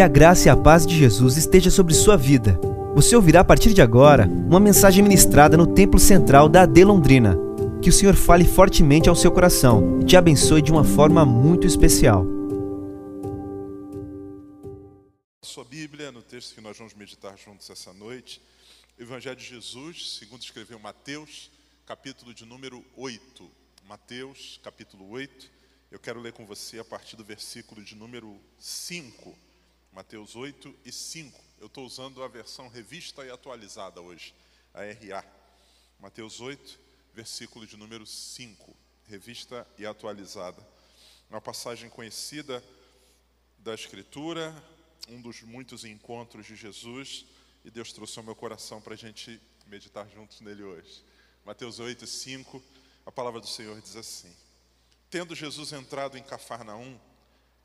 Que a graça e a paz de Jesus esteja sobre sua vida. Você ouvirá a partir de agora uma mensagem ministrada no Templo Central da AD Londrina. Que o Senhor fale fortemente ao seu coração e te abençoe de uma forma muito especial. Sua Bíblia, no texto que nós vamos meditar juntos essa noite, Evangelho de Jesus, segundo escreveu Mateus, capítulo de número 8. Mateus, capítulo 8. Eu quero ler com você a partir do versículo de número 5. Mateus 8 e 5. Eu estou usando a versão revista e atualizada hoje, a RA. Mateus 8, versículo de número 5. Revista e atualizada. Uma passagem conhecida da Escritura, um dos muitos encontros de Jesus, e Deus trouxe ao meu coração para a gente meditar juntos nele hoje. Mateus 8, 5, a palavra do Senhor diz assim: Tendo Jesus entrado em Cafarnaum,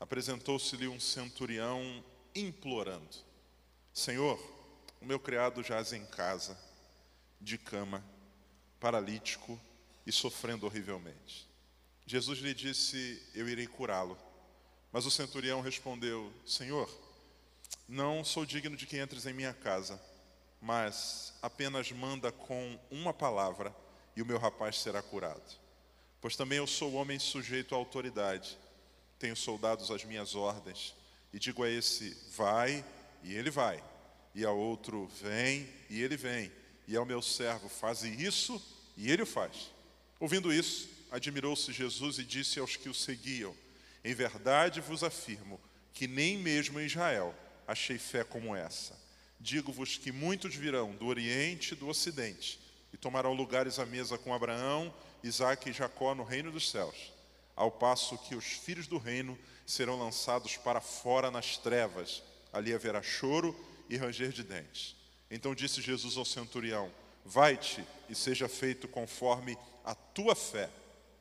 apresentou-se-lhe um centurião implorando: Senhor, o meu criado jaz em casa, de cama, paralítico e sofrendo horrivelmente. Jesus lhe disse: Eu irei curá-lo. Mas o centurião respondeu: Senhor, não sou digno de que entres em minha casa, mas apenas manda com uma palavra e o meu rapaz será curado. Pois também eu sou homem sujeito à autoridade, tenho soldados às minhas ordens, e digo a esse: vai, e ele vai, e ao outro: vem, e ele vem, e ao meu servo: faze isso, e ele o faz. Ouvindo isso, admirou-se Jesus e disse aos que o seguiam: Em verdade vos afirmo que nem mesmo em Israel achei fé como essa. Digo-vos que muitos virão do Oriente e do Ocidente e tomarão lugares à mesa com Abraão, Isaque e Jacó no reino dos céus, ao passo que os filhos do reino serão lançados para fora nas trevas. Ali haverá choro e ranger de dentes. Então disse Jesus ao centurião: Vai-te e seja feito conforme a tua fé.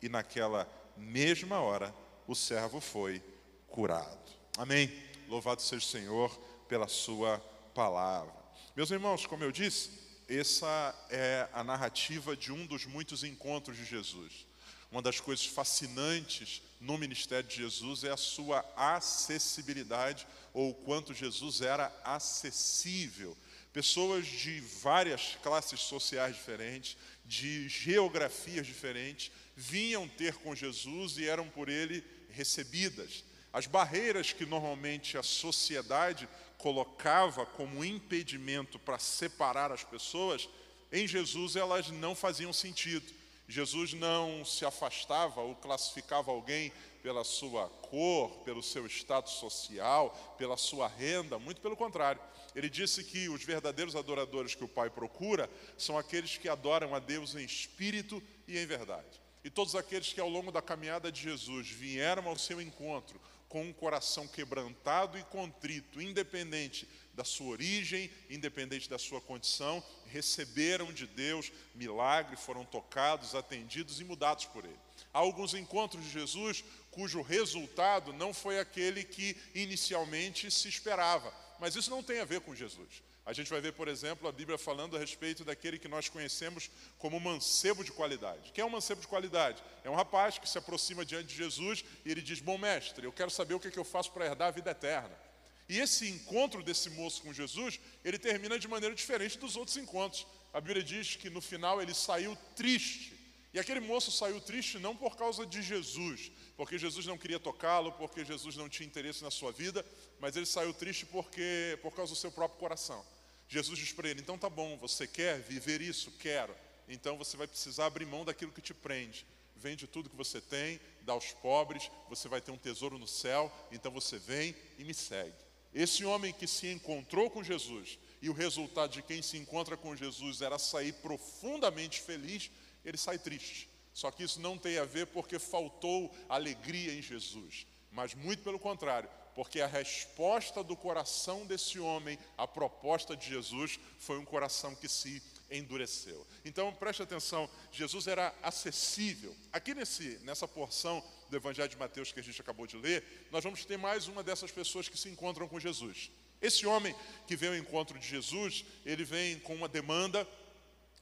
E naquela mesma hora o servo foi curado. Amém. Louvado seja o Senhor pela sua palavra. Meus irmãos, como eu disse, essa é a narrativa de um dos muitos encontros de Jesus. Uma das coisas fascinantes no ministério de Jesus é a sua acessibilidade, ou o quanto Jesus era acessível. Pessoas de várias classes sociais diferentes, de geografias diferentes, vinham ter com Jesus e eram por ele recebidas. As barreiras que normalmente a sociedade colocava como impedimento para separar as pessoas, em Jesus elas não faziam sentido. Jesus não se afastava ou classificava alguém pela sua cor, pelo seu status social, pela sua renda, muito pelo contrário. Ele disse que os verdadeiros adoradores que o Pai procura são aqueles que adoram a Deus em espírito e em verdade. E todos aqueles que ao longo da caminhada de Jesus vieram ao seu encontro com um coração quebrantado e contrito, independente da sua origem, independente da sua condição, receberam de Deus milagre, foram tocados, atendidos e mudados por Ele. Há alguns encontros de Jesus cujo resultado não foi aquele que inicialmente se esperava, mas isso não tem a ver com Jesus. A gente vai ver, por exemplo, a Bíblia falando a respeito daquele que nós conhecemos como mancebo de qualidade. Quem é um mancebo de qualidade? É um rapaz que se aproxima diante de Jesus e ele diz: Bom mestre, eu quero saber o que, é que eu faço para herdar a vida eterna. E esse encontro desse moço com Jesus, ele termina de maneira diferente dos outros encontros. A Bíblia diz que no final ele saiu triste. E aquele moço saiu triste não por causa de Jesus, porque Jesus não queria tocá-lo, porque Jesus não tinha interesse na sua vida, mas ele saiu triste porque por causa do seu próprio coração. Jesus diz para ele: então tá bom, você quer viver isso? Quero. Então você vai precisar abrir mão daquilo que te prende. Vende tudo que você tem, dá aos pobres, você vai ter um tesouro no céu, então você vem e me segue. Esse homem que se encontrou com Jesus, e o resultado de quem se encontra com Jesus era sair profundamente feliz, ele sai triste. Só que isso não tem a ver porque faltou alegria em Jesus, mas muito pelo contrário, porque a resposta do coração desse homem à proposta de Jesus foi um coração que se endureceu. Então preste atenção, Jesus era acessível. Aqui nesse, nessa porção do Evangelho de Mateus que a gente acabou de ler, nós vamos ter mais uma dessas pessoas que se encontram com Jesus. Esse homem que vem ao encontro de Jesus, ele vem com uma demanda,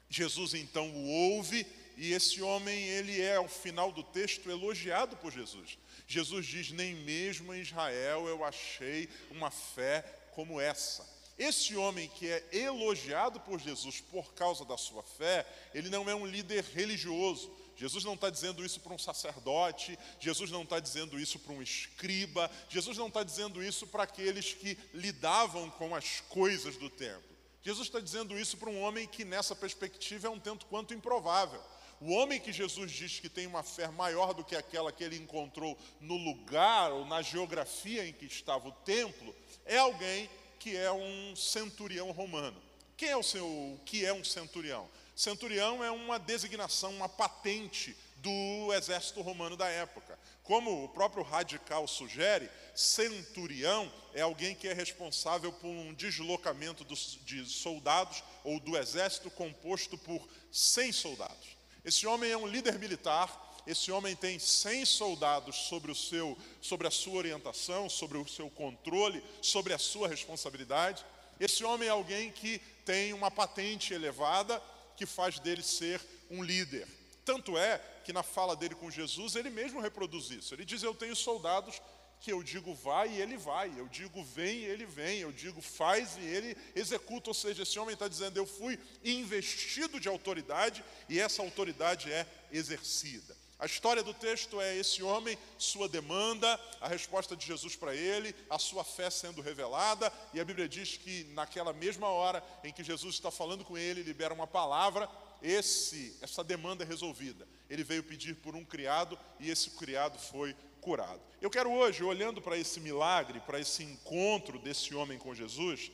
Jesus então o ouve e esse homem, ele é, ao final do texto, elogiado por Jesus. Jesus diz: Nem mesmo em Israel eu achei uma fé como essa. Esse homem que é elogiado por Jesus por causa da sua fé, ele não é um líder religioso. Jesus não está dizendo isso para um sacerdote, Jesus não está dizendo isso para um escriba, Jesus não está dizendo isso para aqueles que lidavam com as coisas do templo. Jesus está dizendo isso para um homem que, nessa perspectiva, é um tanto quanto improvável. O homem que Jesus diz que tem uma fé maior do que aquela que ele encontrou no lugar ou na geografia em que estava o templo, é alguém que é um centurião romano. Quem é o seu, o que é um centurião? Centurião é uma designação, uma patente do exército romano da época. Como o próprio radical sugere, centurião é alguém que é responsável por um deslocamento dos, de soldados ou do exército composto por 100 soldados. Esse homem é um líder militar, esse homem tem 100 soldados sobre, o seu, sobre a sua orientação, sobre o seu controle, sobre a sua responsabilidade. Esse homem é alguém que tem uma patente elevada que faz dele ser um líder. Tanto é que na fala dele com Jesus, ele mesmo reproduz isso. Ele diz: Eu tenho soldados que eu digo vai e ele vai, eu digo vem e ele vem, eu digo faz e ele executa. Ou seja, esse homem está dizendo: eu fui investido de autoridade e essa autoridade é exercida. A história do texto é esse homem, sua demanda, a resposta de Jesus para ele, a sua fé sendo revelada, e a Bíblia diz que naquela mesma hora em que Jesus está falando com ele, libera uma palavra, esse, essa demanda é resolvida. Ele veio pedir por um criado e esse criado foi curado. Eu quero hoje, olhando para esse milagre, para esse encontro desse homem com Jesus,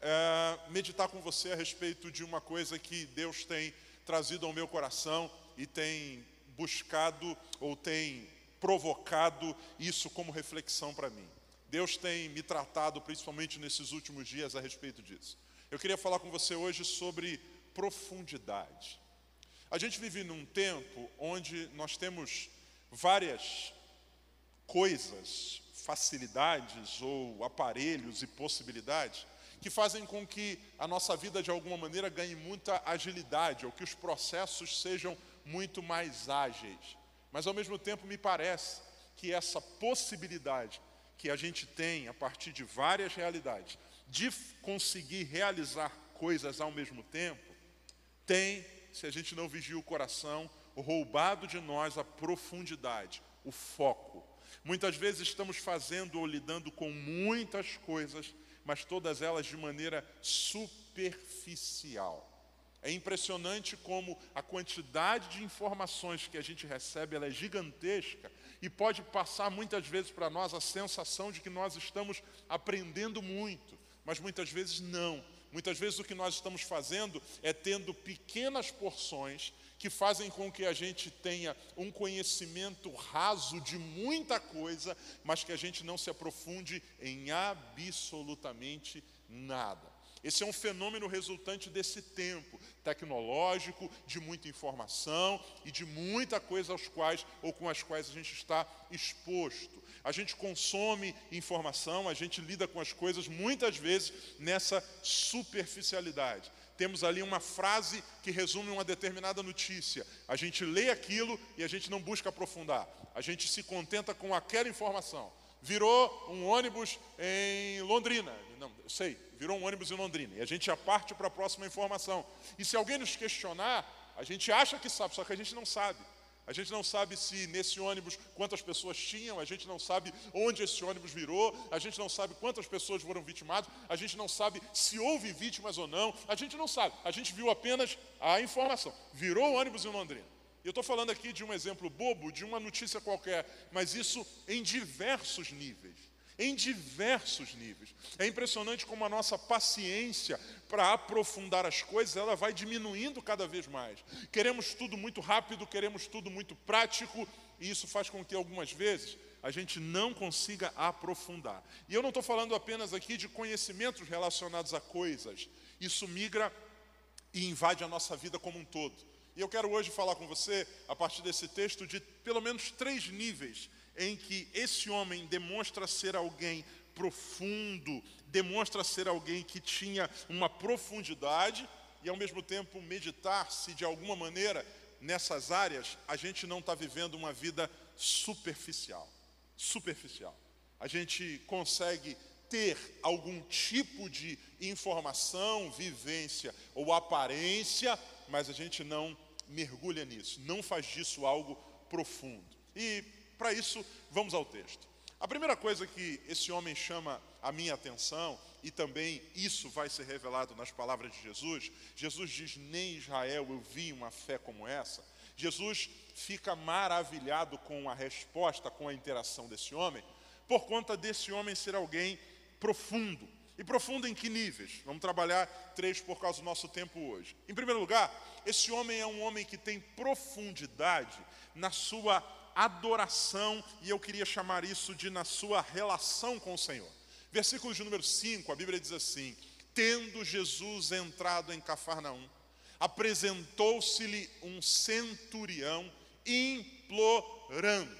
é, meditar com você a respeito de uma coisa que Deus tem trazido ao meu coração e tem buscado ou tem provocado isso como reflexão para mim. Deus tem me tratado, principalmente nesses últimos dias, a respeito disso. Eu queria falar com você hoje sobre profundidade. A gente vive num tempo onde nós temos várias coisas, facilidades ou aparelhos e possibilidades que fazem com que a nossa vida de alguma maneira ganhe muita agilidade, ou que os processos sejam muito mais ágeis. Mas ao mesmo tempo me parece que essa possibilidade que a gente tem a partir de várias realidades de conseguir realizar coisas ao mesmo tempo tem, se a gente não vigia o coração, roubado de nós a profundidade, o foco, Muitas vezes estamos fazendo ou lidando com muitas coisas, mas todas elas de maneira superficial. É impressionante como a quantidade de informações que a gente recebe é gigantesca e pode passar muitas vezes para nós a sensação de que nós estamos aprendendo muito, mas muitas vezes não. Muitas vezes o que nós estamos fazendo é tendo pequenas porções que fazem com que a gente tenha um conhecimento raso de muita coisa, mas que a gente não se aprofunde em absolutamente nada. Esse é um fenômeno resultante desse tempo tecnológico, de muita informação e de muita coisa aos quais ou com as quais a gente está exposto. A gente consome informação, a gente lida com as coisas muitas vezes nessa superficialidade temos ali uma frase que resume uma determinada notícia. A gente lê aquilo e a gente não busca aprofundar. A gente se contenta com aquela informação. Virou um ônibus em Londrina. Não, eu sei, virou um ônibus em Londrina. E a gente já parte para a próxima informação. E se alguém nos questionar, a gente acha que sabe, só que a gente não sabe. A gente não sabe se nesse ônibus quantas pessoas tinham, a gente não sabe onde esse ônibus virou, a gente não sabe quantas pessoas foram vitimadas, a gente não sabe se houve vítimas ou não, a gente não sabe. A gente viu apenas a informação. Virou o ônibus em Londrina. Eu estou falando aqui de um exemplo bobo, de uma notícia qualquer, mas isso em diversos níveis em diversos níveis. É impressionante como a nossa paciência para aprofundar as coisas, ela vai diminuindo cada vez mais. Queremos tudo muito rápido, queremos tudo muito prático, e isso faz com que algumas vezes a gente não consiga aprofundar. E eu não estou falando apenas aqui de conhecimentos relacionados a coisas. Isso migra e invade a nossa vida como um todo. E eu quero hoje falar com você, a partir desse texto, de pelo menos três níveis em que esse homem demonstra ser alguém profundo, demonstra ser alguém que tinha uma profundidade e ao mesmo tempo meditar se de alguma maneira nessas áreas, a gente não está vivendo uma vida superficial. Superficial. A gente consegue ter algum tipo de informação, vivência ou aparência, mas a gente não mergulha nisso, não faz disso algo profundo. E para isso, vamos ao texto. A primeira coisa que esse homem chama a minha atenção, e também isso vai ser revelado nas palavras de Jesus, Jesus diz: Nem Israel eu vi uma fé como essa. Jesus fica maravilhado com a resposta, com a interação desse homem, por conta desse homem ser alguém profundo. E profundo em que níveis? Vamos trabalhar três por causa do nosso tempo hoje. Em primeiro lugar, esse homem é um homem que tem profundidade na sua adoração, e eu queria chamar isso de na sua relação com o Senhor. Versículo de número 5, a Bíblia diz assim: Tendo Jesus entrado em Cafarnaum, apresentou-se-lhe um centurião implorando.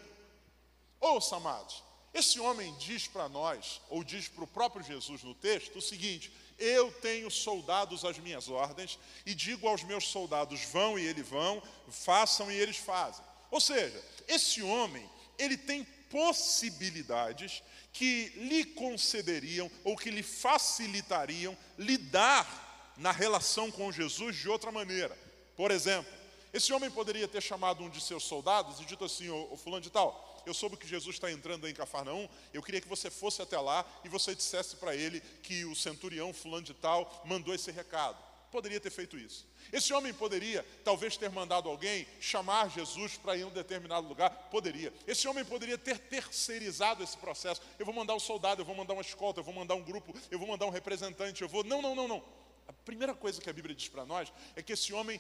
Ouça, amados, esse homem diz para nós, ou diz para o próprio Jesus no texto, o seguinte: Eu tenho soldados às minhas ordens, e digo aos meus soldados: vão e eles vão, façam e eles fazem. Ou seja, esse homem, ele tem possibilidades que lhe concederiam ou que lhe facilitariam lidar na relação com Jesus de outra maneira. Por exemplo, esse homem poderia ter chamado um de seus soldados e dito assim: o fulano de tal, eu soube que Jesus está entrando em Cafarnaum, eu queria que você fosse até lá e você dissesse para ele que o centurião fulano de tal mandou esse recado. Poderia ter feito isso. Esse homem poderia, talvez, ter mandado alguém chamar Jesus para ir em um determinado lugar? Poderia. Esse homem poderia ter terceirizado esse processo. Eu vou mandar um soldado, eu vou mandar uma escolta, eu vou mandar um grupo, eu vou mandar um representante, eu vou. Não, não, não, não. A primeira coisa que a Bíblia diz para nós é que esse homem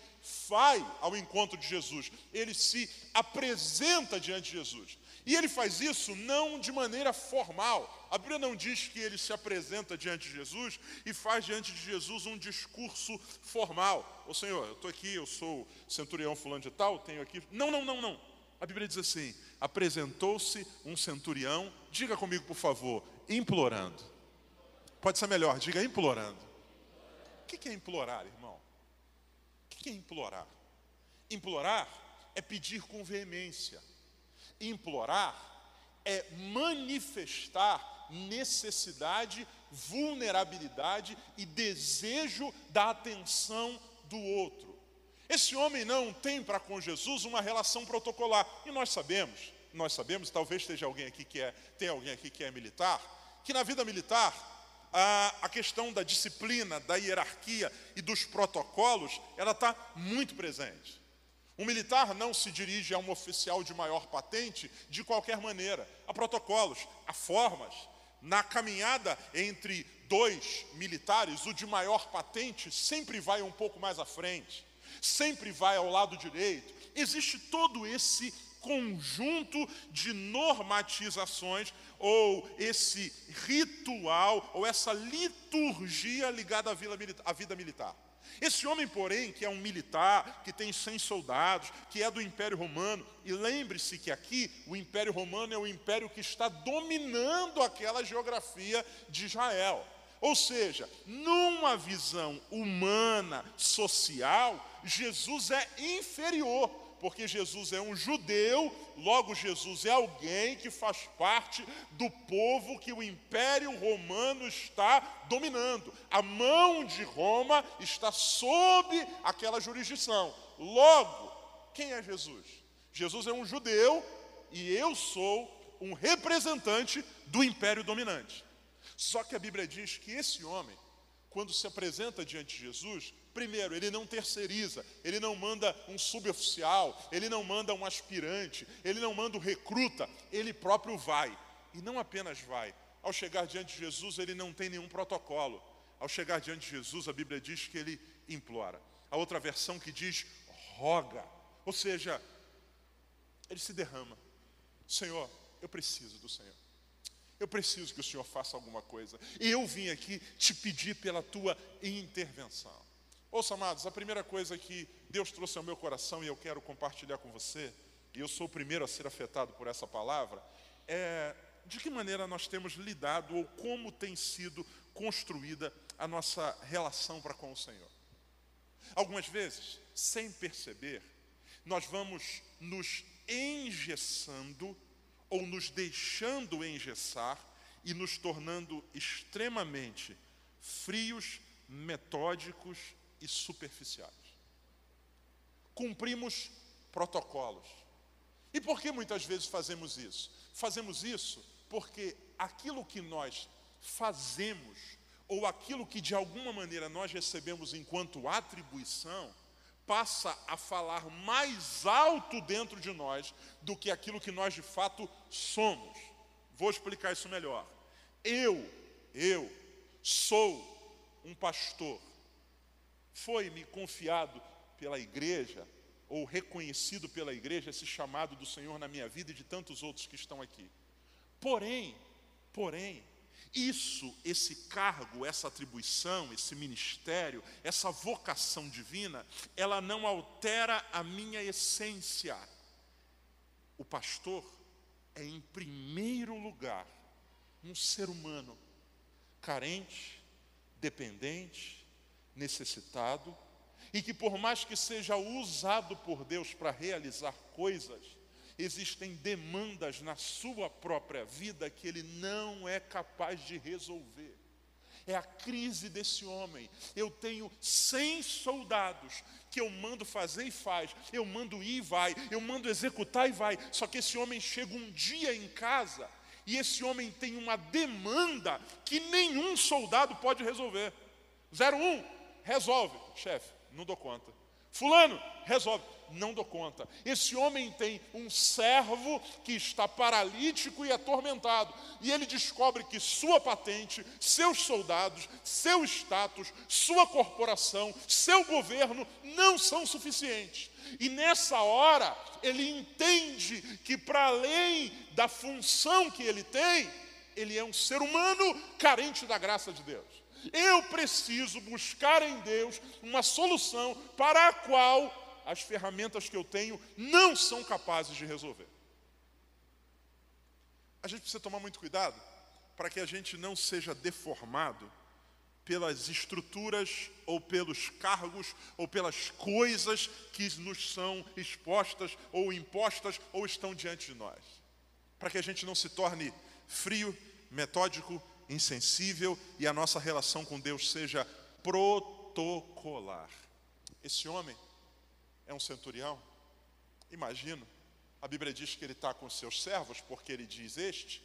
vai ao encontro de Jesus, ele se apresenta diante de Jesus. E ele faz isso não de maneira formal. A Bíblia não diz que ele se apresenta diante de Jesus e faz diante de Jesus um discurso formal. Ô Senhor, eu estou aqui, eu sou centurião fulano de tal, tenho aqui. Não, não, não, não. A Bíblia diz assim: apresentou-se um centurião, diga comigo, por favor, implorando. Pode ser melhor, diga implorando. O que é implorar, irmão? O que é implorar? Implorar é pedir com veemência Implorar é manifestar necessidade, vulnerabilidade e desejo da atenção do outro. Esse homem não tem para com Jesus uma relação protocolar. E nós sabemos, nós sabemos, talvez esteja alguém aqui que é, tem alguém aqui que é militar, que na vida militar a, a questão da disciplina, da hierarquia e dos protocolos, ela está muito presente. Um militar não se dirige a um oficial de maior patente de qualquer maneira. Há protocolos, há formas. Na caminhada entre dois militares, o de maior patente sempre vai um pouco mais à frente, sempre vai ao lado direito. Existe todo esse conjunto de normatizações ou esse ritual ou essa liturgia ligada à vida militar. Esse homem, porém, que é um militar, que tem 100 soldados, que é do Império Romano, e lembre-se que aqui o Império Romano é o império que está dominando aquela geografia de Israel. Ou seja, numa visão humana, social, Jesus é inferior porque Jesus é um judeu, logo Jesus é alguém que faz parte do povo que o Império Romano está dominando. A mão de Roma está sob aquela jurisdição. Logo, quem é Jesus? Jesus é um judeu e eu sou um representante do império dominante. Só que a Bíblia diz que esse homem, quando se apresenta diante de Jesus, Primeiro, ele não terceiriza, ele não manda um suboficial, ele não manda um aspirante, ele não manda um recruta, ele próprio vai. E não apenas vai, ao chegar diante de Jesus, ele não tem nenhum protocolo. Ao chegar diante de Jesus, a Bíblia diz que ele implora. A outra versão que diz roga, ou seja, ele se derrama. Senhor, eu preciso do Senhor. Eu preciso que o Senhor faça alguma coisa. E eu vim aqui te pedir pela tua intervenção. Ouça, amados, a primeira coisa que Deus trouxe ao meu coração e eu quero compartilhar com você, e eu sou o primeiro a ser afetado por essa palavra, é de que maneira nós temos lidado ou como tem sido construída a nossa relação para com o Senhor. Algumas vezes, sem perceber, nós vamos nos engessando ou nos deixando engessar e nos tornando extremamente frios, metódicos e superficiais. Cumprimos protocolos. E por que muitas vezes fazemos isso? Fazemos isso porque aquilo que nós fazemos, ou aquilo que de alguma maneira nós recebemos enquanto atribuição, passa a falar mais alto dentro de nós do que aquilo que nós de fato somos. Vou explicar isso melhor. Eu, eu sou um pastor. Foi-me confiado pela igreja, ou reconhecido pela igreja, esse chamado do Senhor na minha vida e de tantos outros que estão aqui. Porém, porém, isso, esse cargo, essa atribuição, esse ministério, essa vocação divina, ela não altera a minha essência. O pastor é, em primeiro lugar, um ser humano carente, dependente, necessitado, e que, por mais que seja usado por Deus para realizar coisas, existem demandas na sua própria vida que ele não é capaz de resolver. É a crise desse homem. Eu tenho 100 soldados que eu mando fazer e faz, eu mando ir e vai, eu mando executar e vai. Só que esse homem chega um dia em casa e esse homem tem uma demanda que nenhum soldado pode resolver. 01, resolve, chefe, não dou conta. Fulano, resolve não dou conta. Esse homem tem um servo que está paralítico e atormentado, e ele descobre que sua patente, seus soldados, seu status, sua corporação, seu governo não são suficientes. E nessa hora, ele entende que, para além da função que ele tem, ele é um ser humano carente da graça de Deus. Eu preciso buscar em Deus uma solução para a qual as ferramentas que eu tenho não são capazes de resolver. A gente precisa tomar muito cuidado para que a gente não seja deformado pelas estruturas ou pelos cargos ou pelas coisas que nos são expostas ou impostas ou estão diante de nós. Para que a gente não se torne frio, metódico, insensível e a nossa relação com Deus seja protocolar. Esse homem é um centurião? Imagino. A Bíblia diz que ele está com seus servos, porque ele diz este.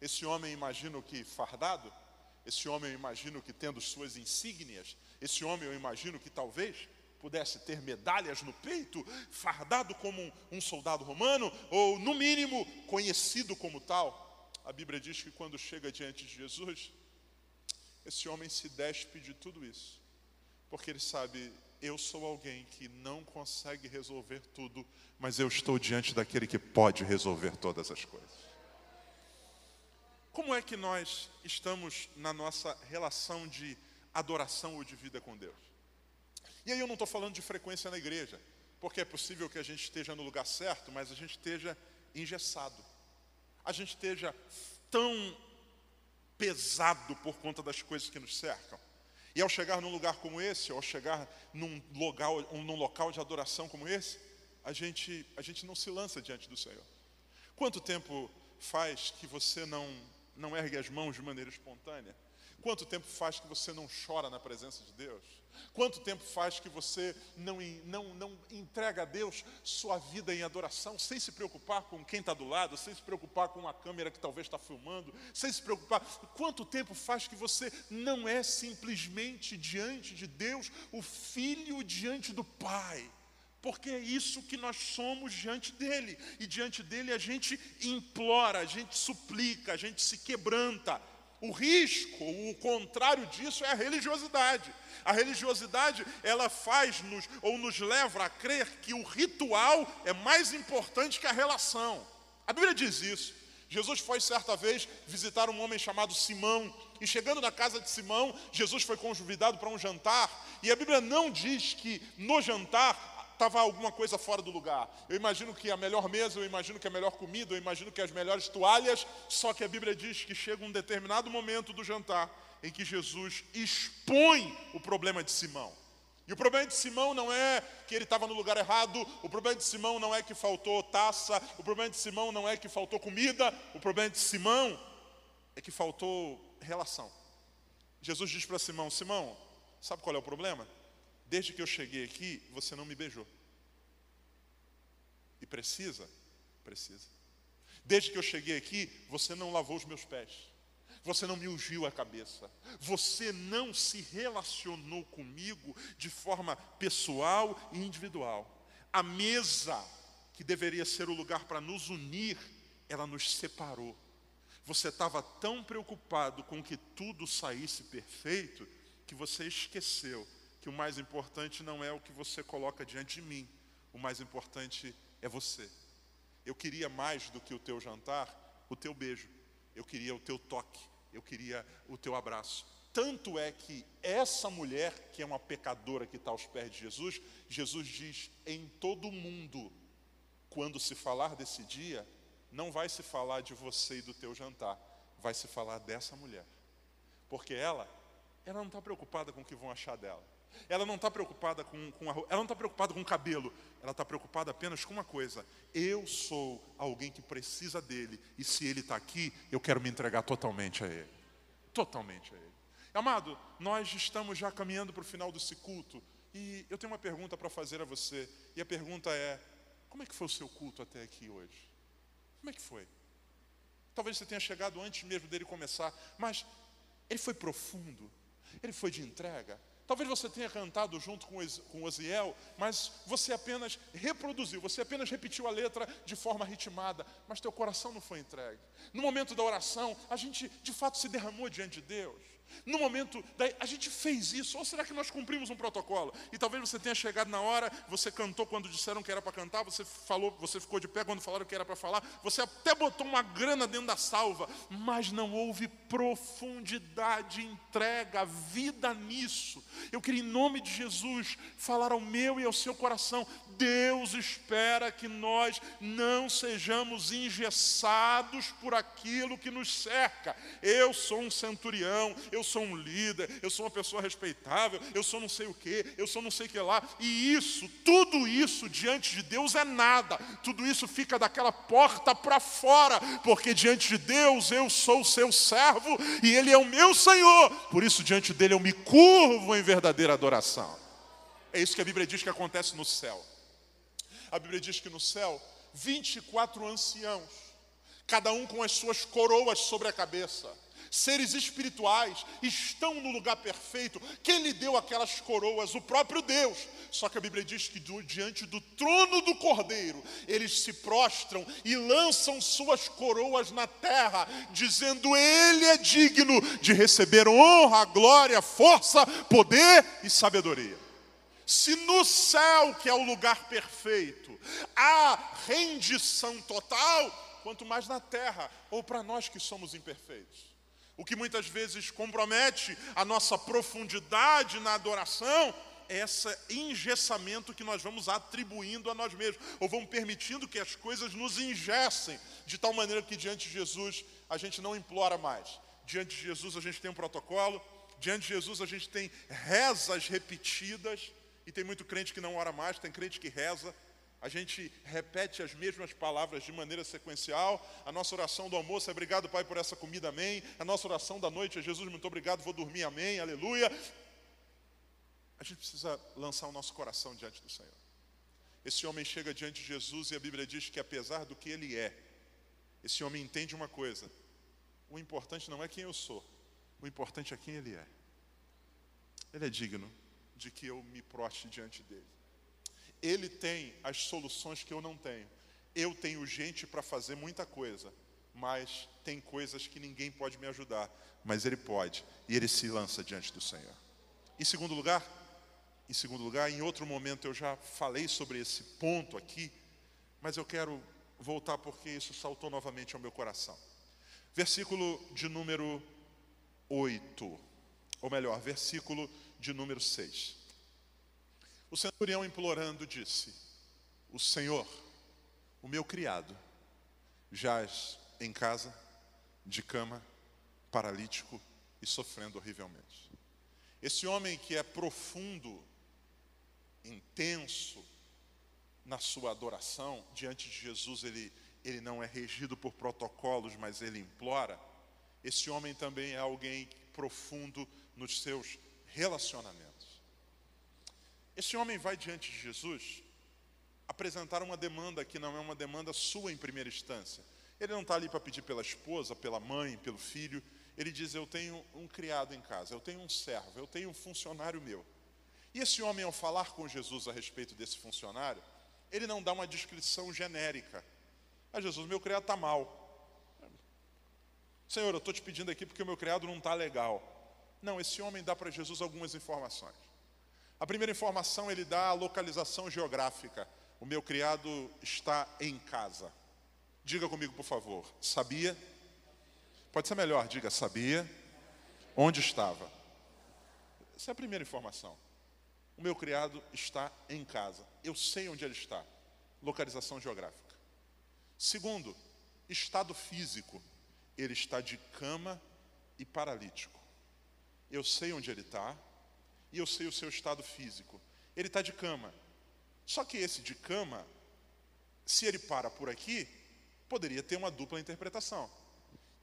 Esse homem, imagino que fardado. Esse homem, eu imagino que tendo suas insígnias. Esse homem, eu imagino que talvez pudesse ter medalhas no peito, fardado como um, um soldado romano, ou no mínimo conhecido como tal. A Bíblia diz que quando chega diante de Jesus, esse homem se despe de tudo isso, porque ele sabe eu sou alguém que não consegue resolver tudo, mas eu estou diante daquele que pode resolver todas as coisas. Como é que nós estamos na nossa relação de adoração ou de vida com Deus? E aí eu não estou falando de frequência na igreja, porque é possível que a gente esteja no lugar certo, mas a gente esteja engessado. A gente esteja tão pesado por conta das coisas que nos cercam e ao chegar num lugar como esse, ao chegar num local, num local de adoração como esse, a gente, a gente não se lança diante do Senhor. Quanto tempo faz que você não, não ergue as mãos de maneira espontânea? Quanto tempo faz que você não chora na presença de Deus? Quanto tempo faz que você não, não, não entrega a Deus sua vida em adoração, sem se preocupar com quem está do lado, sem se preocupar com a câmera que talvez está filmando, sem se preocupar? Quanto tempo faz que você não é simplesmente diante de Deus o filho diante do Pai? porque é isso que nós somos diante dele, e diante dele a gente implora, a gente suplica, a gente se quebranta, o risco, o contrário disso é a religiosidade. A religiosidade, ela faz-nos ou nos leva a crer que o ritual é mais importante que a relação. A Bíblia diz isso. Jesus foi certa vez visitar um homem chamado Simão, e chegando na casa de Simão, Jesus foi convidado para um jantar, e a Bíblia não diz que no jantar estava alguma coisa fora do lugar. Eu imagino que a melhor mesa, eu imagino que a melhor comida, eu imagino que as melhores toalhas, só que a Bíblia diz que chega um determinado momento do jantar em que Jesus expõe o problema de Simão. E o problema de Simão não é que ele estava no lugar errado, o problema de Simão não é que faltou taça, o problema de Simão não é que faltou comida, o problema de Simão é que faltou relação. Jesus diz para Simão: Simão, sabe qual é o problema? Desde que eu cheguei aqui, você não me beijou. E precisa? Precisa. Desde que eu cheguei aqui, você não lavou os meus pés. Você não me ungiu a cabeça. Você não se relacionou comigo de forma pessoal e individual. A mesa, que deveria ser o lugar para nos unir, ela nos separou. Você estava tão preocupado com que tudo saísse perfeito que você esqueceu que o mais importante não é o que você coloca diante de mim, o mais importante é você. Eu queria mais do que o teu jantar, o teu beijo. Eu queria o teu toque, eu queria o teu abraço. Tanto é que essa mulher, que é uma pecadora que está aos pés de Jesus, Jesus diz: em todo mundo, quando se falar desse dia, não vai se falar de você e do teu jantar, vai se falar dessa mulher. Porque ela, ela não está preocupada com o que vão achar dela. Ela não está preocupada com, com a, ela não está preocupada com o cabelo. Ela está preocupada apenas com uma coisa: eu sou alguém que precisa dele e se ele está aqui, eu quero me entregar totalmente a ele, totalmente a ele. Amado, nós estamos já caminhando para o final desse culto e eu tenho uma pergunta para fazer a você. E a pergunta é: como é que foi o seu culto até aqui hoje? Como é que foi? Talvez você tenha chegado antes mesmo dele começar, mas ele foi profundo, ele foi de entrega. Talvez você tenha cantado junto com Osiel, mas você apenas reproduziu, você apenas repetiu a letra de forma ritmada, mas teu coração não foi entregue. No momento da oração, a gente de fato se derramou diante de Deus. No momento, daí, a gente fez isso, ou será que nós cumprimos um protocolo? E talvez você tenha chegado na hora, você cantou quando disseram que era para cantar, você falou, você ficou de pé quando falaram que era para falar, você até botou uma grana dentro da salva, mas não houve profundidade, entrega, vida nisso. Eu queria, em nome de Jesus, falar ao meu e ao seu coração: Deus espera que nós não sejamos engessados por aquilo que nos cerca. Eu sou um centurião, eu sou um líder, eu sou uma pessoa respeitável, eu sou não sei o que, eu sou não sei o que lá. E isso, tudo isso diante de Deus é nada. Tudo isso fica daquela porta para fora, porque diante de Deus eu sou o seu servo e Ele é o meu Senhor. Por isso, diante dele eu me curvo em verdadeira adoração. É isso que a Bíblia diz que acontece no céu. A Bíblia diz que no céu, 24 anciãos, cada um com as suas coroas sobre a cabeça, seres espirituais, estão no lugar perfeito. Quem lhe deu aquelas coroas? O próprio Deus. Só que a Bíblia diz que diante do trono do Cordeiro, eles se prostram e lançam suas coroas na terra, dizendo: Ele é digno de receber honra, glória, força, poder e sabedoria. Se no céu, que é o lugar perfeito, há rendição total, quanto mais na terra, ou para nós que somos imperfeitos. O que muitas vezes compromete a nossa profundidade na adoração é esse engessamento que nós vamos atribuindo a nós mesmos, ou vamos permitindo que as coisas nos engessem, de tal maneira que diante de Jesus a gente não implora mais. Diante de Jesus a gente tem um protocolo, diante de Jesus a gente tem rezas repetidas, e tem muito crente que não ora mais, tem crente que reza, a gente repete as mesmas palavras de maneira sequencial. A nossa oração do almoço é obrigado, Pai, por essa comida, amém. A nossa oração da noite é Jesus, muito obrigado, vou dormir, amém, aleluia. A gente precisa lançar o nosso coração diante do Senhor. Esse homem chega diante de Jesus e a Bíblia diz que apesar do que ele é, esse homem entende uma coisa: o importante não é quem eu sou, o importante é quem ele é. Ele é digno de que eu me proste diante dele. Ele tem as soluções que eu não tenho. Eu tenho gente para fazer muita coisa, mas tem coisas que ninguém pode me ajudar, mas ele pode, e ele se lança diante do Senhor. Em segundo lugar, em segundo lugar, em outro momento eu já falei sobre esse ponto aqui, mas eu quero voltar porque isso saltou novamente ao meu coração. Versículo de número 8, ou melhor, versículo de número 6. O centurião implorando disse: O Senhor, o meu criado, jaz em casa, de cama, paralítico e sofrendo horrivelmente. Esse homem que é profundo intenso na sua adoração, diante de Jesus ele, ele não é regido por protocolos, mas ele implora. Esse homem também é alguém profundo nos seus relacionamentos. Esse homem vai diante de Jesus apresentar uma demanda que não é uma demanda sua em primeira instância. Ele não está ali para pedir pela esposa, pela mãe, pelo filho. Ele diz: Eu tenho um criado em casa, eu tenho um servo, eu tenho um funcionário meu. E esse homem, ao falar com Jesus a respeito desse funcionário, ele não dá uma descrição genérica. Ah, Jesus, meu criado está mal. Senhor, eu estou te pedindo aqui porque o meu criado não está legal. Não, esse homem dá para Jesus algumas informações. A primeira informação ele dá a localização geográfica. O meu criado está em casa. Diga comigo, por favor. Sabia? Pode ser melhor, diga, sabia? Onde estava? Essa é a primeira informação. O meu criado está em casa. Eu sei onde ele está. Localização geográfica. Segundo, estado físico. Ele está de cama e paralítico. Eu sei onde ele está e eu sei o seu estado físico. Ele está de cama. Só que esse de cama, se ele para por aqui, poderia ter uma dupla interpretação.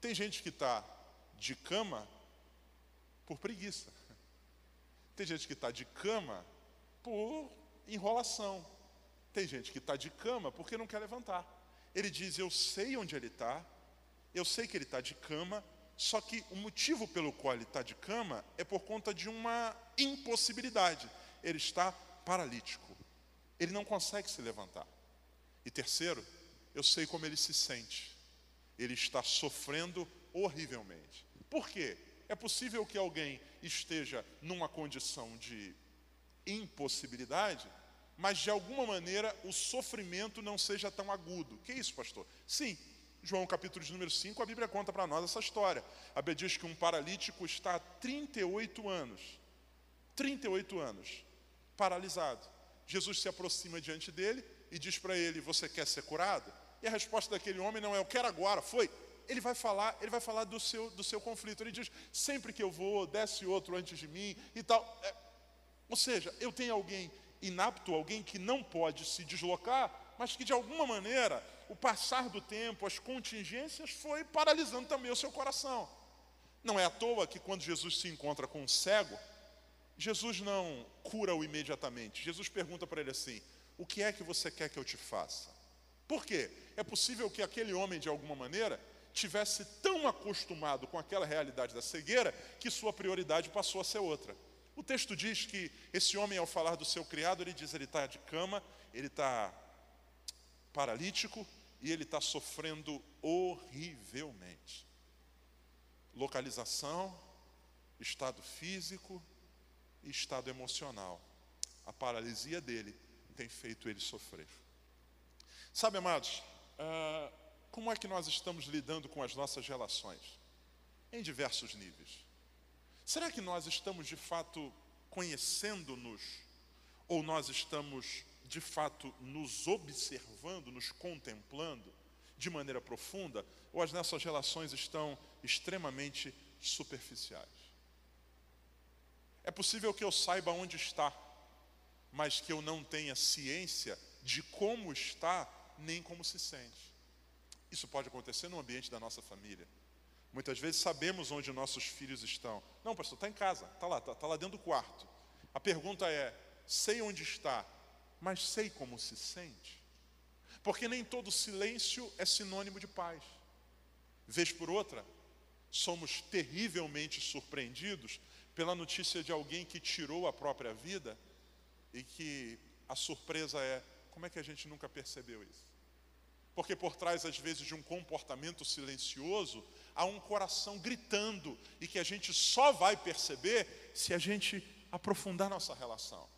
Tem gente que está de cama por preguiça. Tem gente que está de cama por enrolação. Tem gente que está de cama porque não quer levantar. Ele diz: Eu sei onde ele está, eu sei que ele está de cama, só que o motivo pelo qual ele está de cama é por conta de uma impossibilidade. Ele está paralítico. Ele não consegue se levantar. E terceiro, eu sei como ele se sente. Ele está sofrendo horrivelmente. Por quê? É possível que alguém esteja numa condição de impossibilidade, mas de alguma maneira o sofrimento não seja tão agudo. Que isso, pastor? Sim, João capítulo de número 5, a Bíblia conta para nós essa história. A Bíblia diz que um paralítico está há 38 anos, 38 anos, paralisado. Jesus se aproxima diante dele e diz para ele: Você quer ser curado? E a resposta daquele homem não é: Eu quero agora. Foi. Ele vai falar, ele vai falar do seu, do seu conflito. Ele diz: Sempre que eu vou, desce outro antes de mim e tal. É, ou seja, eu tenho alguém inapto, alguém que não pode se deslocar, mas que de alguma maneira o passar do tempo, as contingências, foi paralisando também o seu coração. Não é à toa que quando Jesus se encontra com um cego, Jesus não cura-o imediatamente. Jesus pergunta para ele assim: O que é que você quer que eu te faça? Por quê? É possível que aquele homem, de alguma maneira, tivesse tão acostumado com aquela realidade da cegueira que sua prioridade passou a ser outra. O texto diz que esse homem, ao falar do seu criado, ele diz: ele está de cama, ele está paralítico, e ele está sofrendo horrivelmente. Localização, estado físico e estado emocional. A paralisia dele tem feito ele sofrer. Sabe, amados, uh, como é que nós estamos lidando com as nossas relações? Em diversos níveis. Será que nós estamos de fato conhecendo-nos? Ou nós estamos de fato nos observando, nos contemplando de maneira profunda, ou as nossas relações estão extremamente superficiais? É possível que eu saiba onde está, mas que eu não tenha ciência de como está, nem como se sente. Isso pode acontecer no ambiente da nossa família. Muitas vezes sabemos onde nossos filhos estão. Não, pastor, está em casa, está lá, está tá lá dentro do quarto. A pergunta é: sei onde está, mas sei como se sente. Porque nem todo silêncio é sinônimo de paz. Vez por outra, somos terrivelmente surpreendidos pela notícia de alguém que tirou a própria vida e que a surpresa é: como é que a gente nunca percebeu isso? Porque por trás, às vezes, de um comportamento silencioso, há um coração gritando e que a gente só vai perceber se a gente aprofundar nossa relação.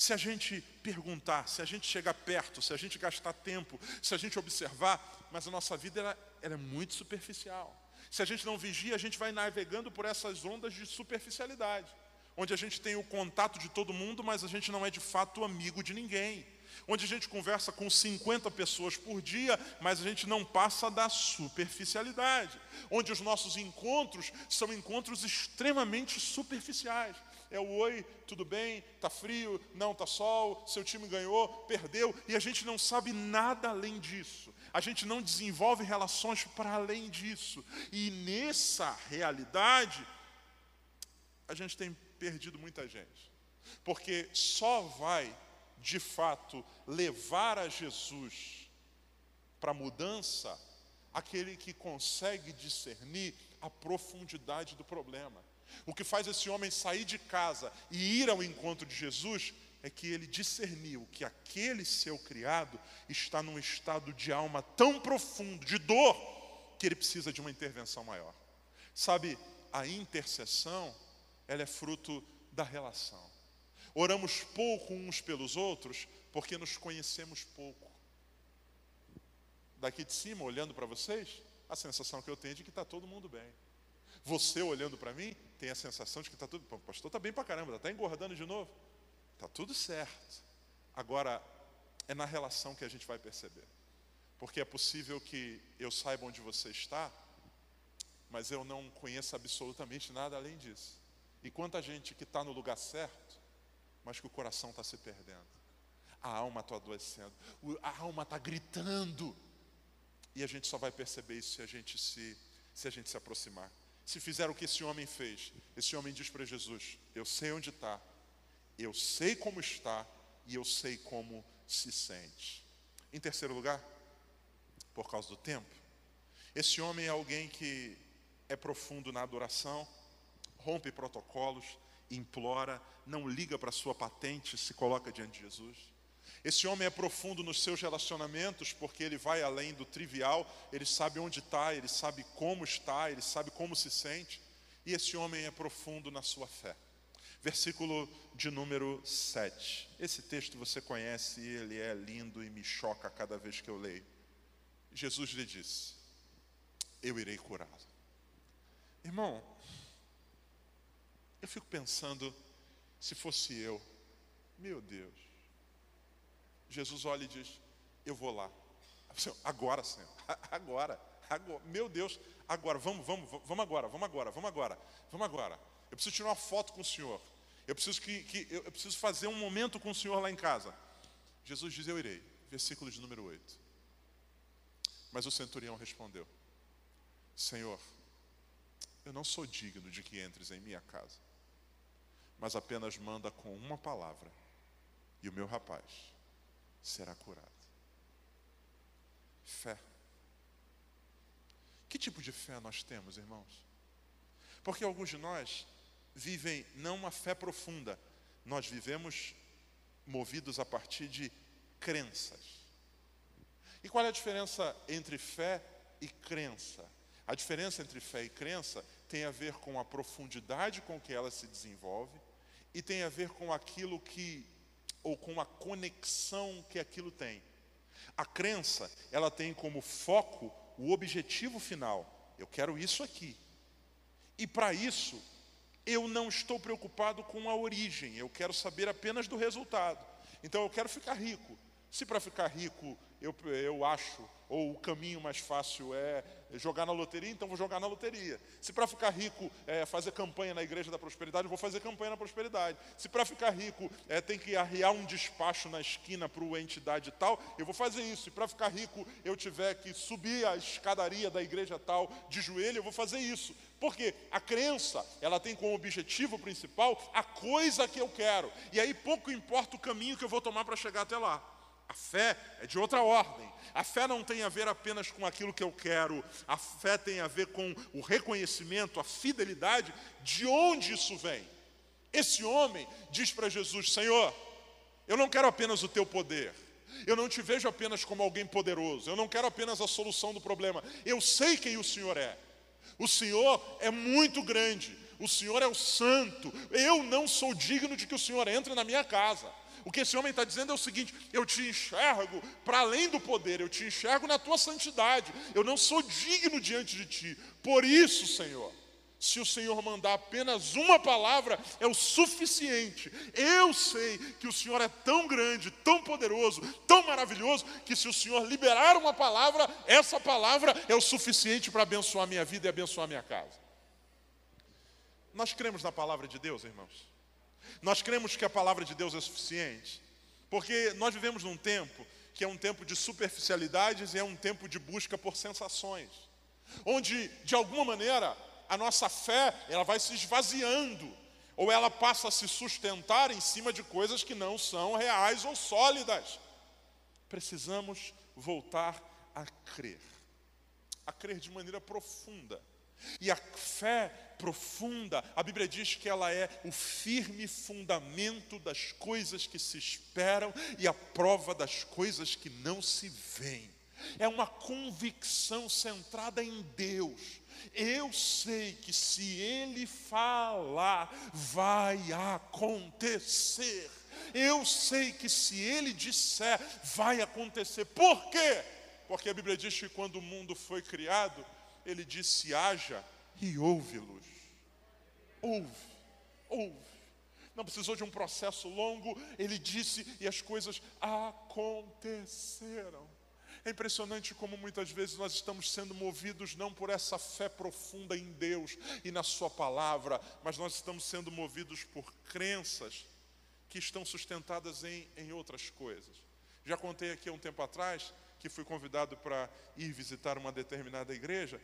Se a gente perguntar, se a gente chegar perto, se a gente gastar tempo, se a gente observar, mas a nossa vida ela, ela é muito superficial. Se a gente não vigia, a gente vai navegando por essas ondas de superficialidade, onde a gente tem o contato de todo mundo, mas a gente não é de fato amigo de ninguém. Onde a gente conversa com 50 pessoas por dia, mas a gente não passa da superficialidade. Onde os nossos encontros são encontros extremamente superficiais. É o oi, tudo bem, tá frio, não tá sol, seu time ganhou, perdeu, e a gente não sabe nada além disso. A gente não desenvolve relações para além disso. E nessa realidade, a gente tem perdido muita gente. Porque só vai, de fato, levar a Jesus para mudança aquele que consegue discernir a profundidade do problema. O que faz esse homem sair de casa e ir ao encontro de Jesus é que ele discerniu que aquele seu criado está num estado de alma tão profundo, de dor, que ele precisa de uma intervenção maior. Sabe, a intercessão, ela é fruto da relação. Oramos pouco uns pelos outros porque nos conhecemos pouco. Daqui de cima, olhando para vocês, a sensação que eu tenho é de que está todo mundo bem. Você olhando para mim, tem a sensação de que está tudo. O pastor está bem para caramba, está engordando de novo. Está tudo certo. Agora, é na relação que a gente vai perceber. Porque é possível que eu saiba onde você está, mas eu não conheça absolutamente nada além disso. E quanta gente que está no lugar certo, mas que o coração está se perdendo. A alma está adoecendo, a alma está gritando. E a gente só vai perceber isso se a gente se, se a gente se aproximar. Se fizer o que esse homem fez, esse homem diz para Jesus: Eu sei onde está, eu sei como está e eu sei como se sente. Em terceiro lugar, por causa do tempo, esse homem é alguém que é profundo na adoração, rompe protocolos, implora, não liga para sua patente, se coloca diante de Jesus. Esse homem é profundo nos seus relacionamentos, porque ele vai além do trivial, ele sabe onde está, ele sabe como está, ele sabe como se sente. E esse homem é profundo na sua fé versículo de número 7. Esse texto você conhece, ele é lindo e me choca cada vez que eu leio. Jesus lhe disse: Eu irei curá-lo. Irmão, eu fico pensando, se fosse eu, meu Deus. Jesus olha e diz: Eu vou lá. Agora, Senhor, agora, agora, meu Deus, agora, vamos, vamos, vamos agora, vamos agora, vamos agora, vamos agora. Eu preciso tirar uma foto com o Senhor. Eu preciso, que, que, eu preciso fazer um momento com o Senhor lá em casa. Jesus diz: Eu irei. Versículo de número 8. Mas o centurião respondeu: Senhor, eu não sou digno de que entres em minha casa, mas apenas manda com uma palavra, e o meu rapaz será curado. Fé. Que tipo de fé nós temos, irmãos? Porque alguns de nós vivem não uma fé profunda, nós vivemos movidos a partir de crenças. E qual é a diferença entre fé e crença? A diferença entre fé e crença tem a ver com a profundidade com que ela se desenvolve e tem a ver com aquilo que ou com a conexão que aquilo tem. A crença, ela tem como foco o objetivo final. Eu quero isso aqui. E para isso, eu não estou preocupado com a origem, eu quero saber apenas do resultado. Então eu quero ficar rico. Se para ficar rico eu, eu acho, ou o caminho mais fácil é jogar na loteria, então vou jogar na loteria. Se para ficar rico é fazer campanha na igreja da prosperidade, vou fazer campanha na prosperidade. Se para ficar rico é, tem que arriar um despacho na esquina para uma entidade tal, eu vou fazer isso. Se para ficar rico eu tiver que subir a escadaria da igreja tal de joelho, eu vou fazer isso. Porque a crença, ela tem como objetivo principal a coisa que eu quero. E aí pouco importa o caminho que eu vou tomar para chegar até lá. A fé é de outra ordem. A fé não tem a ver apenas com aquilo que eu quero. A fé tem a ver com o reconhecimento, a fidelidade de onde isso vem. Esse homem diz para Jesus: Senhor, eu não quero apenas o teu poder. Eu não te vejo apenas como alguém poderoso. Eu não quero apenas a solução do problema. Eu sei quem o Senhor é. O Senhor é muito grande. O Senhor é o santo. Eu não sou digno de que o Senhor entre na minha casa. O que esse homem está dizendo é o seguinte: eu te enxergo para além do poder, eu te enxergo na tua santidade, eu não sou digno diante de ti. Por isso, Senhor, se o Senhor mandar apenas uma palavra, é o suficiente. Eu sei que o Senhor é tão grande, tão poderoso, tão maravilhoso, que se o Senhor liberar uma palavra, essa palavra é o suficiente para abençoar minha vida e abençoar minha casa. Nós cremos na palavra de Deus, irmãos? Nós cremos que a palavra de Deus é suficiente, porque nós vivemos num tempo que é um tempo de superficialidades e é um tempo de busca por sensações, onde de alguma maneira a nossa fé ela vai se esvaziando ou ela passa a se sustentar em cima de coisas que não são reais ou sólidas. Precisamos voltar a crer, a crer de maneira profunda. E a fé profunda, a Bíblia diz que ela é o firme fundamento das coisas que se esperam e a prova das coisas que não se veem. É uma convicção centrada em Deus. Eu sei que se Ele falar, vai acontecer. Eu sei que se Ele disser, vai acontecer. Por quê? Porque a Bíblia diz que quando o mundo foi criado, Ele disse: haja e ouve-los. Ouve, ouve. Não precisou de um processo longo, ele disse e as coisas aconteceram. É impressionante como muitas vezes nós estamos sendo movidos não por essa fé profunda em Deus e na Sua palavra, mas nós estamos sendo movidos por crenças que estão sustentadas em, em outras coisas. Já contei aqui há um tempo atrás que fui convidado para ir visitar uma determinada igreja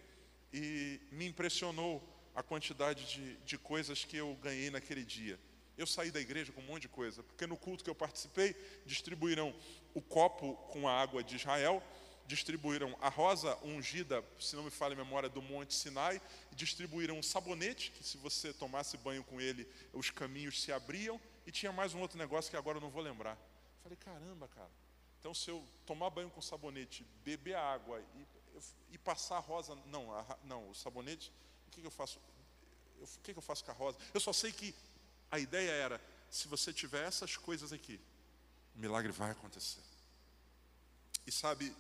e me impressionou a quantidade de, de coisas que eu ganhei naquele dia. Eu saí da igreja com um monte de coisa, porque no culto que eu participei, distribuíram o copo com a água de Israel, distribuíram a rosa ungida, se não me falha a memória, do Monte Sinai, distribuíram um sabonete, que se você tomasse banho com ele, os caminhos se abriam, e tinha mais um outro negócio que agora eu não vou lembrar. Falei, caramba, cara. Então, se eu tomar banho com sabonete, beber água e, e passar a rosa, não, a, não, o sabonete, o que, que eu faço? Eu, o que, que eu faço com a rosa? Eu só sei que a ideia era: se você tiver essas coisas aqui, o milagre vai acontecer. E sabe,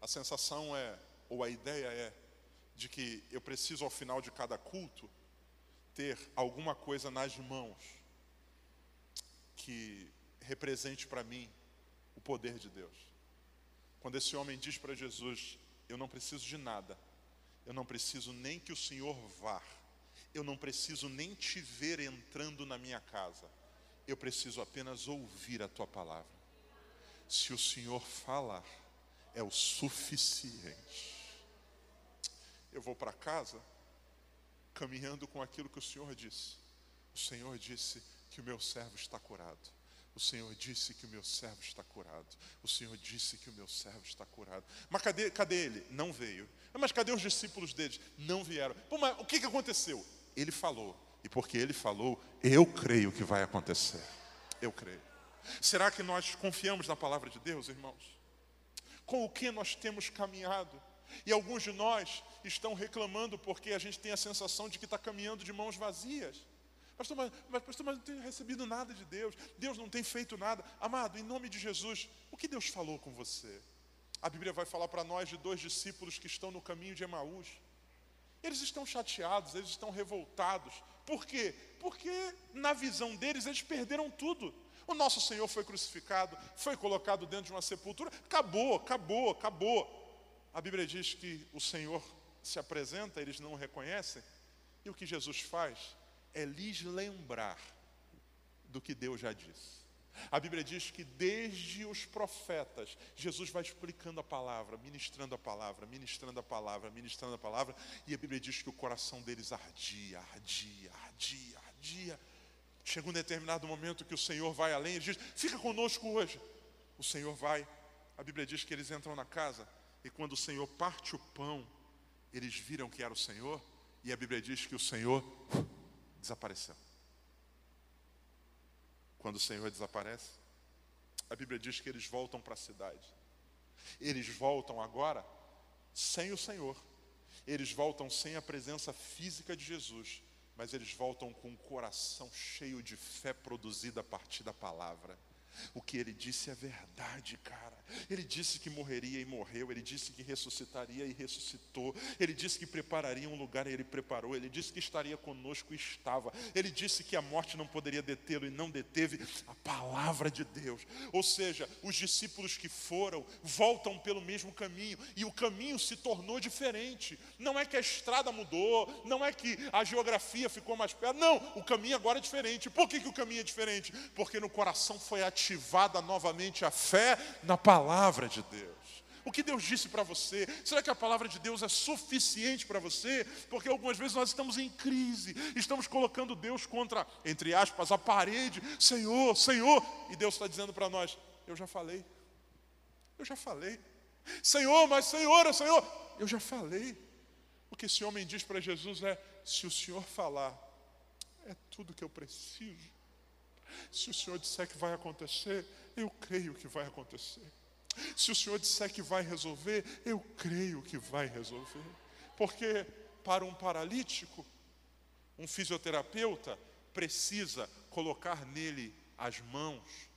a sensação é, ou a ideia é, de que eu preciso ao final de cada culto ter alguma coisa nas mãos que represente para mim o poder de Deus. Quando esse homem diz para Jesus: Eu não preciso de nada, eu não preciso nem que o Senhor vá, eu não preciso nem te ver entrando na minha casa, eu preciso apenas ouvir a tua palavra. Se o Senhor falar, é o suficiente. Eu vou para casa caminhando com aquilo que o Senhor disse. O Senhor disse que o meu servo está curado. O Senhor disse que o meu servo está curado. O Senhor disse que o meu servo está curado. Mas cadê, cadê ele? Não veio. Mas cadê os discípulos deles? Não vieram. Pô, mas o que, que aconteceu? Ele falou. E porque ele falou, eu creio que vai acontecer. Eu creio. Será que nós confiamos na palavra de Deus, irmãos? Com o que nós temos caminhado? E alguns de nós estão reclamando porque a gente tem a sensação de que está caminhando de mãos vazias. Pastor mas, mas, pastor, mas não tenho recebido nada de Deus. Deus não tem feito nada. Amado, em nome de Jesus, o que Deus falou com você? A Bíblia vai falar para nós de dois discípulos que estão no caminho de Emaús. Eles estão chateados, eles estão revoltados. Por quê? Porque na visão deles eles perderam tudo. O nosso Senhor foi crucificado, foi colocado dentro de uma sepultura, acabou, acabou, acabou. A Bíblia diz que o Senhor se apresenta, eles não o reconhecem, e o que Jesus faz é lhes lembrar do que Deus já disse. A Bíblia diz que desde os profetas, Jesus vai explicando a palavra, ministrando a palavra, ministrando a palavra, ministrando a palavra, e a Bíblia diz que o coração deles ardia, ardia, ardia, ardia. Chega um determinado momento que o Senhor vai além, ele diz: Fica conosco hoje. O Senhor vai. A Bíblia diz que eles entram na casa, e quando o Senhor parte o pão, eles viram que era o Senhor, e a Bíblia diz que o Senhor desapareceu. Quando o Senhor desaparece, a Bíblia diz que eles voltam para a cidade. Eles voltam agora sem o Senhor. Eles voltam sem a presença física de Jesus, mas eles voltam com o coração cheio de fé produzida a partir da palavra. O que ele disse é verdade, cara. Ele disse que morreria e morreu. Ele disse que ressuscitaria e ressuscitou. Ele disse que prepararia um lugar e ele preparou. Ele disse que estaria conosco e estava. Ele disse que a morte não poderia detê-lo e não deteve a palavra de Deus. Ou seja, os discípulos que foram voltam pelo mesmo caminho e o caminho se tornou diferente. Não é que a estrada mudou, não é que a geografia ficou mais perto. Não, o caminho agora é diferente. Por que, que o caminho é diferente? Porque no coração foi ativada novamente a fé na palavra de Deus. O que Deus disse para você? Será que a palavra de Deus é suficiente para você? Porque algumas vezes nós estamos em crise, estamos colocando Deus contra, entre aspas, a parede. Senhor, Senhor. E Deus está dizendo para nós: Eu já falei. Eu já falei. Senhor, mas Senhor, Senhor. Eu já falei. O que esse homem diz para Jesus é: Se o Senhor falar, é tudo que eu preciso. Se o Senhor disser que vai acontecer, eu creio que vai acontecer. Se o Senhor disser que vai resolver, eu creio que vai resolver. Porque para um paralítico, um fisioterapeuta precisa colocar nele as mãos.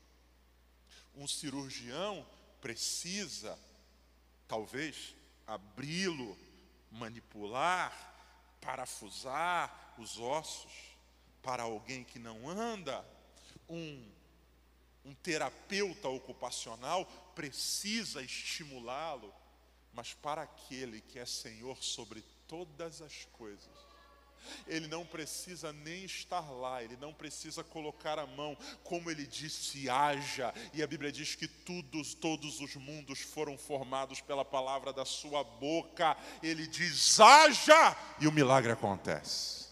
Um cirurgião precisa, talvez, abri-lo, manipular, parafusar os ossos. Para alguém que não anda, um um terapeuta ocupacional precisa estimulá-lo, mas para aquele que é Senhor sobre todas as coisas, ele não precisa nem estar lá, ele não precisa colocar a mão, como ele disse, haja, e a Bíblia diz que todos, todos os mundos foram formados pela palavra da sua boca, ele diz, haja, e o milagre acontece.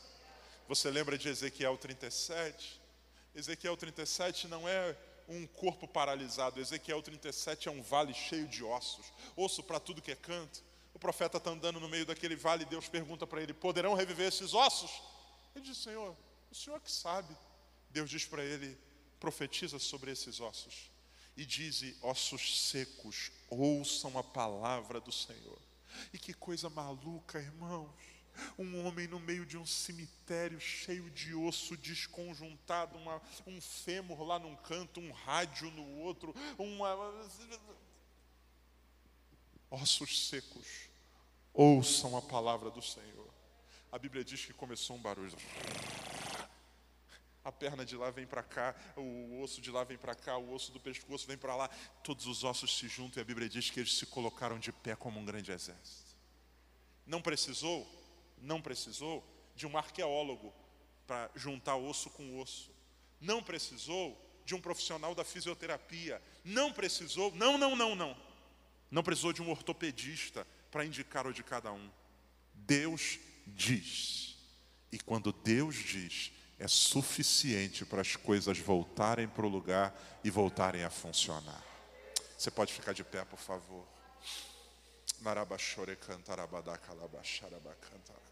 Você lembra de Ezequiel 37? Ezequiel 37 não é um corpo paralisado. Ezequiel 37 é um vale cheio de ossos, osso para tudo que é canto. O profeta está andando no meio daquele vale e Deus pergunta para ele: Poderão reviver esses ossos? Ele diz: Senhor, o Senhor que sabe. Deus diz para ele: Profetiza sobre esses ossos e diz: Ossos secos, ouçam a palavra do Senhor. E que coisa maluca, irmãos. Um homem no meio de um cemitério cheio de osso desconjuntado, uma, um fêmur lá num canto, um rádio no outro, uma. Ossos secos, ouçam a palavra do Senhor. A Bíblia diz que começou um barulho. A perna de lá vem para cá, o osso de lá vem para cá, o osso do pescoço vem para lá. Todos os ossos se juntam e a Bíblia diz que eles se colocaram de pé como um grande exército. Não precisou não precisou de um arqueólogo para juntar osso com osso. Não precisou de um profissional da fisioterapia. Não precisou, não, não, não, não. Não precisou de um ortopedista para indicar o de cada um. Deus diz. E quando Deus diz, é suficiente para as coisas voltarem para o lugar e voltarem a funcionar. Você pode ficar de pé, por favor. Narabachore cantarabadakalabacharabacantara.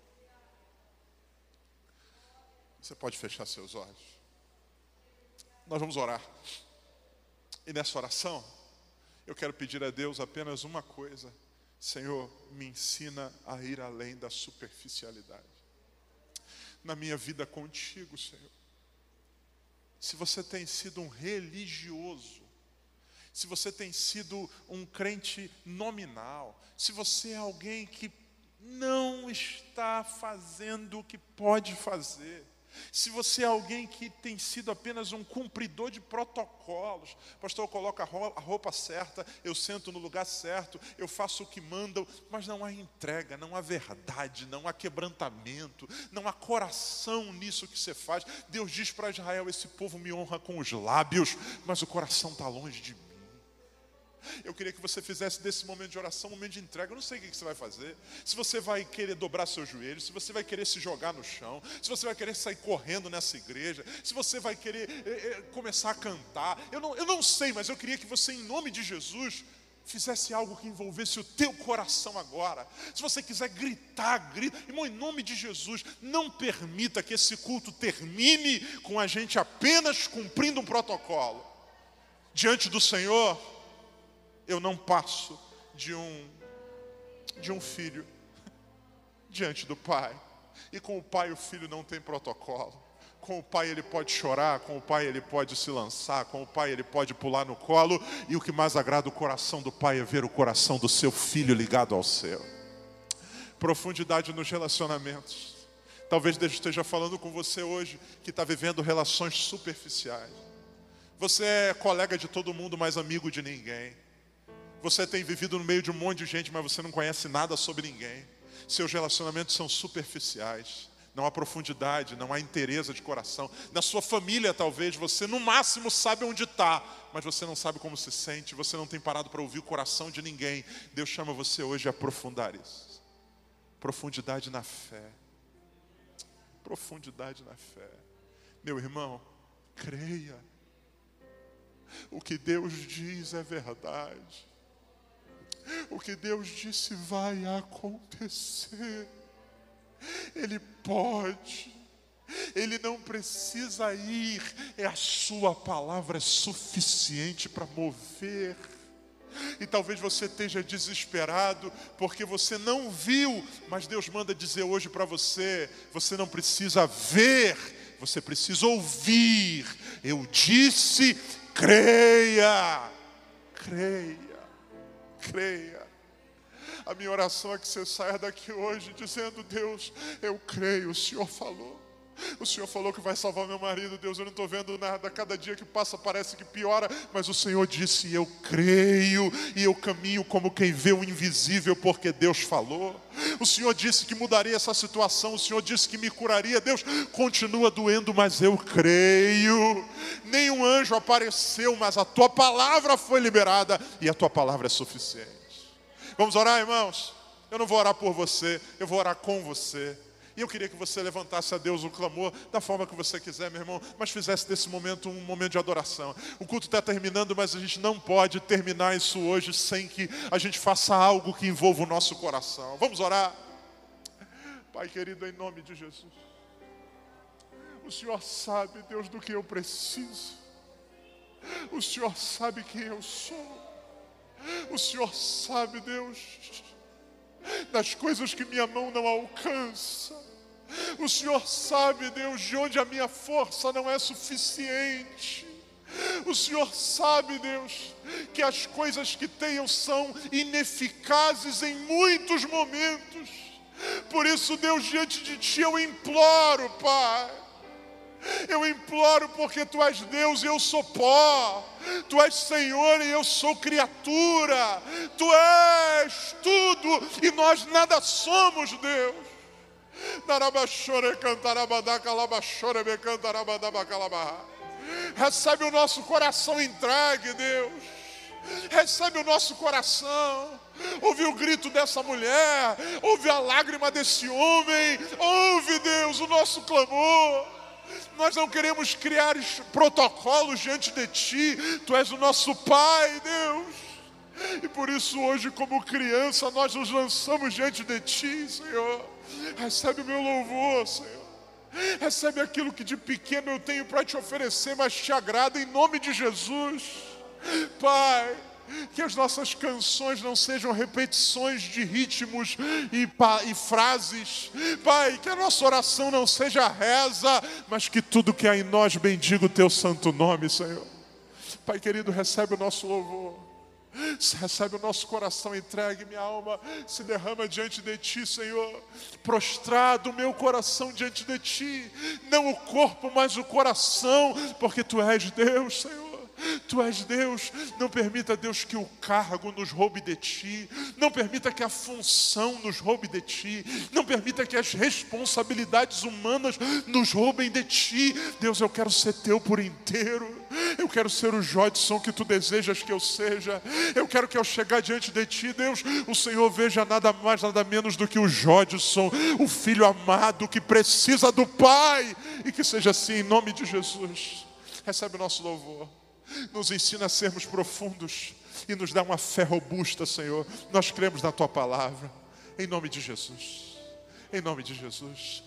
Você pode fechar seus olhos. Nós vamos orar. E nessa oração, eu quero pedir a Deus apenas uma coisa: Senhor, me ensina a ir além da superficialidade. Na minha vida contigo, Senhor. Se você tem sido um religioso, se você tem sido um crente nominal, se você é alguém que não está fazendo o que pode fazer, se você é alguém que tem sido apenas um cumpridor de protocolos, pastor, eu coloco a roupa certa, eu sento no lugar certo, eu faço o que mandam, mas não há entrega, não há verdade, não há quebrantamento, não há coração nisso que você faz. Deus diz para Israel: esse povo me honra com os lábios, mas o coração está longe de mim. Eu queria que você fizesse desse momento de oração um momento de entrega. Eu não sei o que você vai fazer. Se você vai querer dobrar seus joelhos, se você vai querer se jogar no chão, se você vai querer sair correndo nessa igreja, se você vai querer é, é, começar a cantar. Eu não, eu não sei, mas eu queria que você, em nome de Jesus, fizesse algo que envolvesse o teu coração agora. Se você quiser gritar, grita. Irmão, em nome de Jesus, não permita que esse culto termine com a gente apenas cumprindo um protocolo. Diante do Senhor, eu não passo de um de um filho diante do pai. E com o pai o filho não tem protocolo. Com o pai ele pode chorar, com o pai ele pode se lançar, com o pai ele pode pular no colo, e o que mais agrada o coração do pai é ver o coração do seu filho ligado ao céu. Profundidade nos relacionamentos. Talvez Deus esteja falando com você hoje que está vivendo relações superficiais. Você é colega de todo mundo, mas amigo de ninguém. Você tem vivido no meio de um monte de gente, mas você não conhece nada sobre ninguém. Seus relacionamentos são superficiais. Não há profundidade, não há interesse de coração. Na sua família, talvez, você no máximo sabe onde está, mas você não sabe como se sente, você não tem parado para ouvir o coração de ninguém. Deus chama você hoje a aprofundar isso. Profundidade na fé. Profundidade na fé. Meu irmão, creia. O que Deus diz é verdade. O que Deus disse vai acontecer. Ele pode. Ele não precisa ir, é a sua palavra suficiente para mover. E talvez você esteja desesperado porque você não viu, mas Deus manda dizer hoje para você: você não precisa ver, você precisa ouvir. Eu disse, creia, creia, creia. A minha oração é que você saia daqui hoje dizendo: Deus, eu creio, o Senhor falou. O Senhor falou que vai salvar meu marido, Deus, eu não estou vendo nada. Cada dia que passa parece que piora, mas o Senhor disse: Eu creio e eu caminho como quem vê o invisível, porque Deus falou. O Senhor disse que mudaria essa situação, o Senhor disse que me curaria. Deus continua doendo, mas eu creio. Nenhum anjo apareceu, mas a tua palavra foi liberada e a tua palavra é suficiente. Vamos orar, irmãos? Eu não vou orar por você, eu vou orar com você. E eu queria que você levantasse a Deus o clamor da forma que você quiser, meu irmão, mas fizesse desse momento um momento de adoração. O culto está terminando, mas a gente não pode terminar isso hoje sem que a gente faça algo que envolva o nosso coração. Vamos orar? Pai querido, em nome de Jesus. O Senhor sabe, Deus, do que eu preciso. O Senhor sabe quem eu sou. O Senhor sabe, Deus, das coisas que minha mão não alcança. O Senhor sabe, Deus, de onde a minha força não é suficiente. O Senhor sabe, Deus, que as coisas que tenho são ineficazes em muitos momentos. Por isso, Deus, diante de Ti eu imploro, Pai. Eu imploro porque Tu és Deus e eu sou pó. Tu és Senhor e eu sou criatura. Tu és tudo e nós nada somos, Deus. Recebe o nosso coração entregue, Deus. Recebe o nosso coração. Ouve o grito dessa mulher. Ouve a lágrima desse homem. Ouve, Deus, o nosso clamor. Nós não queremos criar protocolos diante de Ti. Tu és o nosso Pai, Deus. E por isso, hoje, como criança, nós nos lançamos diante de Ti, Senhor Recebe o meu louvor, Senhor. Recebe aquilo que de pequeno eu tenho para te oferecer, mas te agrada em nome de Jesus. Pai, que as nossas canções não sejam repetições de ritmos e, e, frases. Pai, que a nossa oração não seja reza, mas que tudo que há em nós bendiga o teu santo nome, Senhor. Pai querido, recebe o nosso louvor. Recebe o nosso coração entregue, minha alma se derrama diante de Ti, Senhor. Prostrado o meu coração diante de Ti, não o corpo, mas o coração, porque Tu és Deus, Senhor. Tu és Deus, não permita, Deus, que o cargo nos roube de ti, não permita que a função nos roube de ti, não permita que as responsabilidades humanas nos roubem de ti. Deus, eu quero ser teu por inteiro, eu quero ser o Jodson que tu desejas que eu seja, eu quero que ao chegar diante de ti, Deus, o Senhor veja nada mais, nada menos do que o Jodson, o filho amado que precisa do Pai, e que seja assim em nome de Jesus. Recebe o nosso louvor. Nos ensina a sermos profundos e nos dá uma fé robusta, Senhor. Nós cremos na tua palavra. Em nome de Jesus. Em nome de Jesus.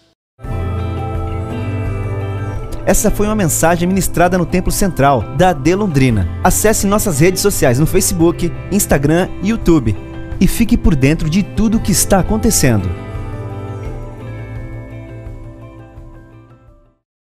Essa foi uma mensagem ministrada no Templo Central da AD Londrina. Acesse nossas redes sociais no Facebook, Instagram e YouTube e fique por dentro de tudo o que está acontecendo.